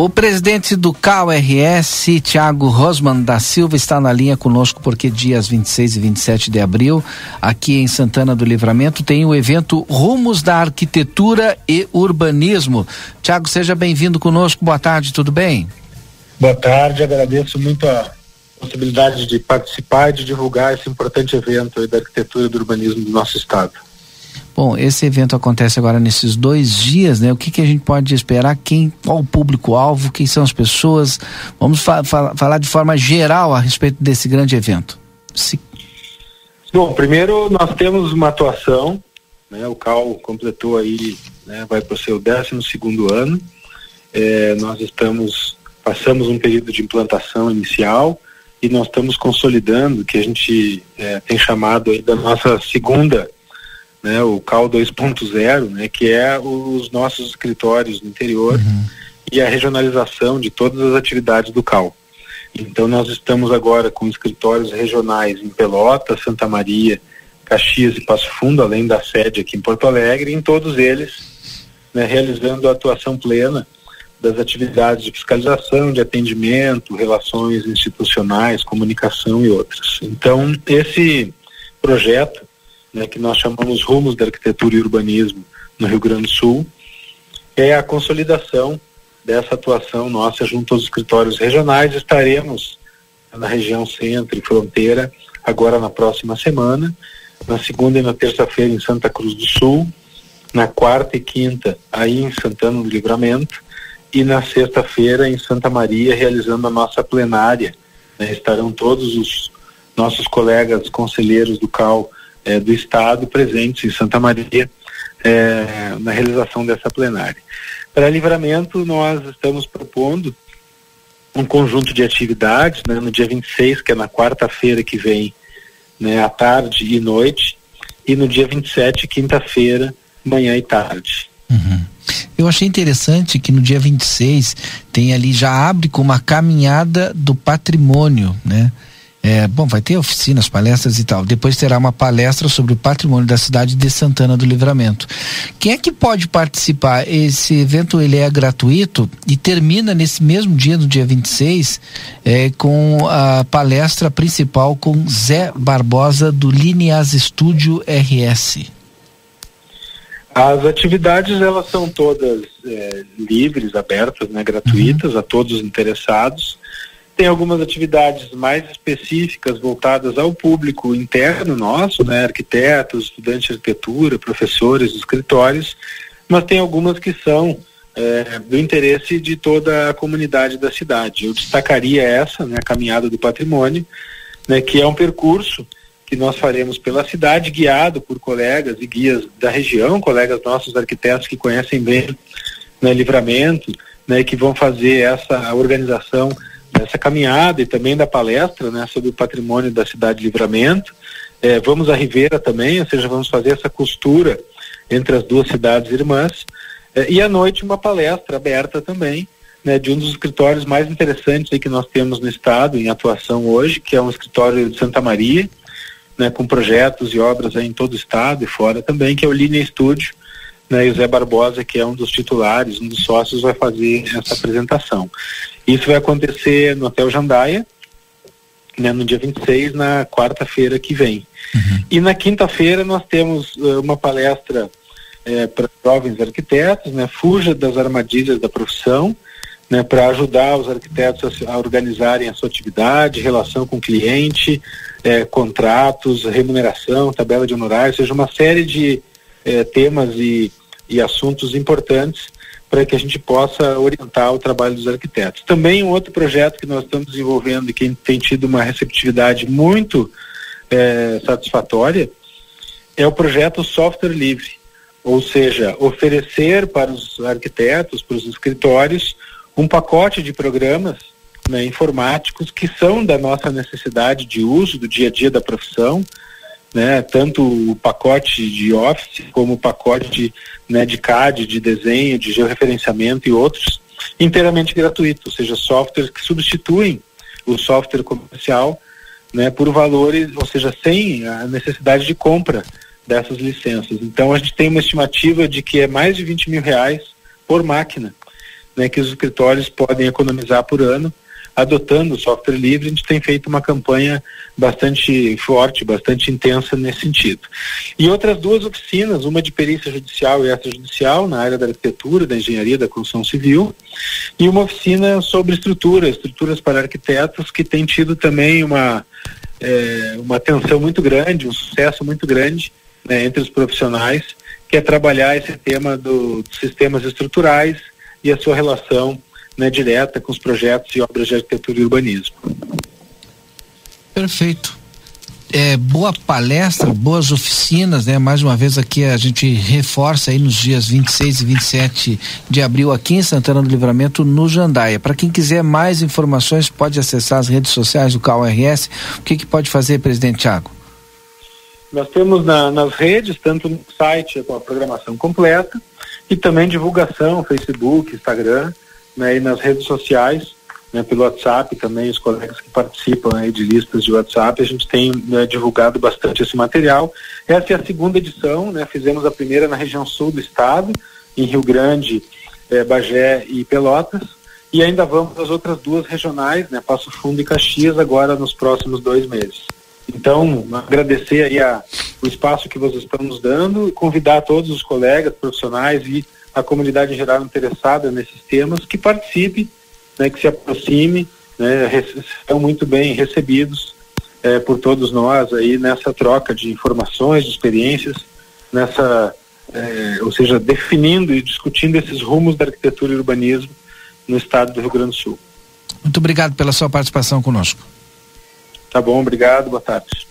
O presidente do CAU-RS, Tiago Rosman da Silva, está na linha conosco porque dias 26 e 27 de abril, aqui em Santana do Livramento, tem o evento Rumos da Arquitetura e Urbanismo. Tiago, seja bem-vindo conosco. Boa tarde, tudo bem? Boa tarde, agradeço muito a possibilidade de participar e de divulgar esse importante evento da arquitetura e do urbanismo do nosso estado. Bom, esse evento acontece agora nesses dois dias, né? O que, que a gente pode esperar? Quem, qual o público-alvo? Quem são as pessoas? Vamos fa fa falar de forma geral a respeito desse grande evento. Se... Bom, primeiro nós temos uma atuação, né? O CAL completou aí, né? Vai para o seu décimo segundo ano. É, nós estamos, passamos um período de implantação inicial e nós estamos consolidando, que a gente é, tem chamado aí da nossa segunda né, o CAL 2.0, né, que é os nossos escritórios no interior uhum. e a regionalização de todas as atividades do CAL. Então nós estamos agora com escritórios regionais em Pelotas, Santa Maria, Caxias e Passo Fundo, além da sede aqui em Porto Alegre, em todos eles né, realizando a atuação plena das atividades de fiscalização, de atendimento, relações institucionais, comunicação e outras. Então esse projeto né, que nós chamamos Rumos da Arquitetura e Urbanismo no Rio Grande do Sul, é a consolidação dessa atuação nossa junto aos escritórios regionais. Estaremos na região centro e fronteira agora na próxima semana, na segunda e na terça-feira em Santa Cruz do Sul, na quarta e quinta aí em Santana do Livramento e na sexta-feira em Santa Maria realizando a nossa plenária. Né? Estarão todos os nossos colegas conselheiros do CAL é, do Estado presentes em Santa Maria é, na realização dessa plenária. Para livramento, nós estamos propondo um conjunto de atividades, né, no dia 26, que é na quarta-feira que vem, né, à tarde e noite, e no dia 27, quinta-feira, manhã e tarde. Uhum. Eu achei interessante que no dia 26 tem ali, já abre com uma caminhada do patrimônio, né? É, bom, vai ter oficinas, palestras e tal. Depois terá uma palestra sobre o patrimônio da cidade de Santana do Livramento. Quem é que pode participar? Esse evento ele é gratuito e termina nesse mesmo dia, no dia 26, é, com a palestra principal com Zé Barbosa do Lineas Studio RS. As atividades elas são todas é, livres, abertas, né, gratuitas uhum. a todos os interessados. Tem algumas atividades mais específicas voltadas ao público interno nosso, né, arquitetos, estudantes de arquitetura, professores, escritórios, mas tem algumas que são é, do interesse de toda a comunidade da cidade. Eu destacaria essa, né, a caminhada do patrimônio, né, que é um percurso que nós faremos pela cidade, guiado por colegas e guias da região, colegas nossos arquitetos que conhecem bem né, livramento, né, que vão fazer essa organização dessa caminhada e também da palestra né, sobre o patrimônio da cidade de Livramento. É, vamos à Ribeira também, ou seja, vamos fazer essa costura entre as duas cidades irmãs. É, e à noite uma palestra aberta também, né, de um dos escritórios mais interessantes aí que nós temos no estado em atuação hoje, que é um escritório de Santa Maria, né, com projetos e obras em todo o estado e fora também, que é o Linea Studio, né, e o Zé Barbosa, que é um dos titulares, um dos sócios, vai fazer essa apresentação. Isso vai acontecer no Hotel Jandaia, né, no dia 26, na quarta-feira que vem. Uhum. E na quinta-feira nós temos uh, uma palestra eh, para jovens arquitetos, né, fuja das armadilhas da profissão, né, para ajudar os arquitetos a, a, organizarem a sua atividade, relação com o cliente, eh, contratos, remuneração, tabela de honorários, ou seja, uma série de eh, temas e, e assuntos importantes para que a gente possa orientar o trabalho dos arquitetos. Também um outro projeto que nós estamos desenvolvendo e que tem tido uma receptividade muito é, satisfatória é o projeto Software Livre, ou seja, oferecer para os arquitetos, para os escritórios, um pacote de programas né, informáticos que são da nossa necessidade de uso do dia a dia da profissão, né, tanto o pacote de Office como o pacote de, né, de CAD, de desenho, de georreferenciamento e outros, inteiramente gratuito, ou seja, softwares que substituem o software comercial né, por valores, ou seja, sem a necessidade de compra dessas licenças. Então a gente tem uma estimativa de que é mais de 20 mil reais por máquina né, que os escritórios podem economizar por ano adotando o software livre, a gente tem feito uma campanha bastante forte, bastante intensa nesse sentido. E outras duas oficinas, uma de perícia judicial e extrajudicial, na área da arquitetura, da engenharia, da construção civil, e uma oficina sobre estrutura, estruturas para arquitetos, que tem tido também uma, é, uma atenção muito grande, um sucesso muito grande né, entre os profissionais, que é trabalhar esse tema do, dos sistemas estruturais e a sua relação né, direta com os projetos e obras de arquitetura e urbanismo. Perfeito. É, boa palestra, boas oficinas, né? Mais uma vez aqui a gente reforça aí nos dias 26 e 27 de abril aqui em Santana do Livramento, no Jandaia. Para quem quiser mais informações, pode acessar as redes sociais do CAURS. O que, que pode fazer, presidente Tiago? Nós temos na, nas redes, tanto no site com a programação completa, e também divulgação, Facebook, Instagram né, e nas redes sociais, né, pelo WhatsApp também, os colegas que participam de listas de WhatsApp, a gente tem né, divulgado bastante esse material. Essa é a segunda edição, né, fizemos a primeira na região sul do estado, em Rio Grande, eh, Bagé e Pelotas, e ainda vamos às outras duas regionais, né, Passo Fundo e Caxias, agora nos próximos dois meses. Então, agradecer aí a, o espaço que vocês estão nos dando, convidar todos os colegas profissionais e a comunidade em geral interessada nesses temas que participe, né, que se aproxime, né, são muito bem recebidos é, por todos nós aí nessa troca de informações, de experiências, nessa, é, ou seja, definindo e discutindo esses rumos da arquitetura e urbanismo no estado do Rio Grande do Sul. Muito obrigado pela sua participação conosco. Tá bom, obrigado, boa tarde.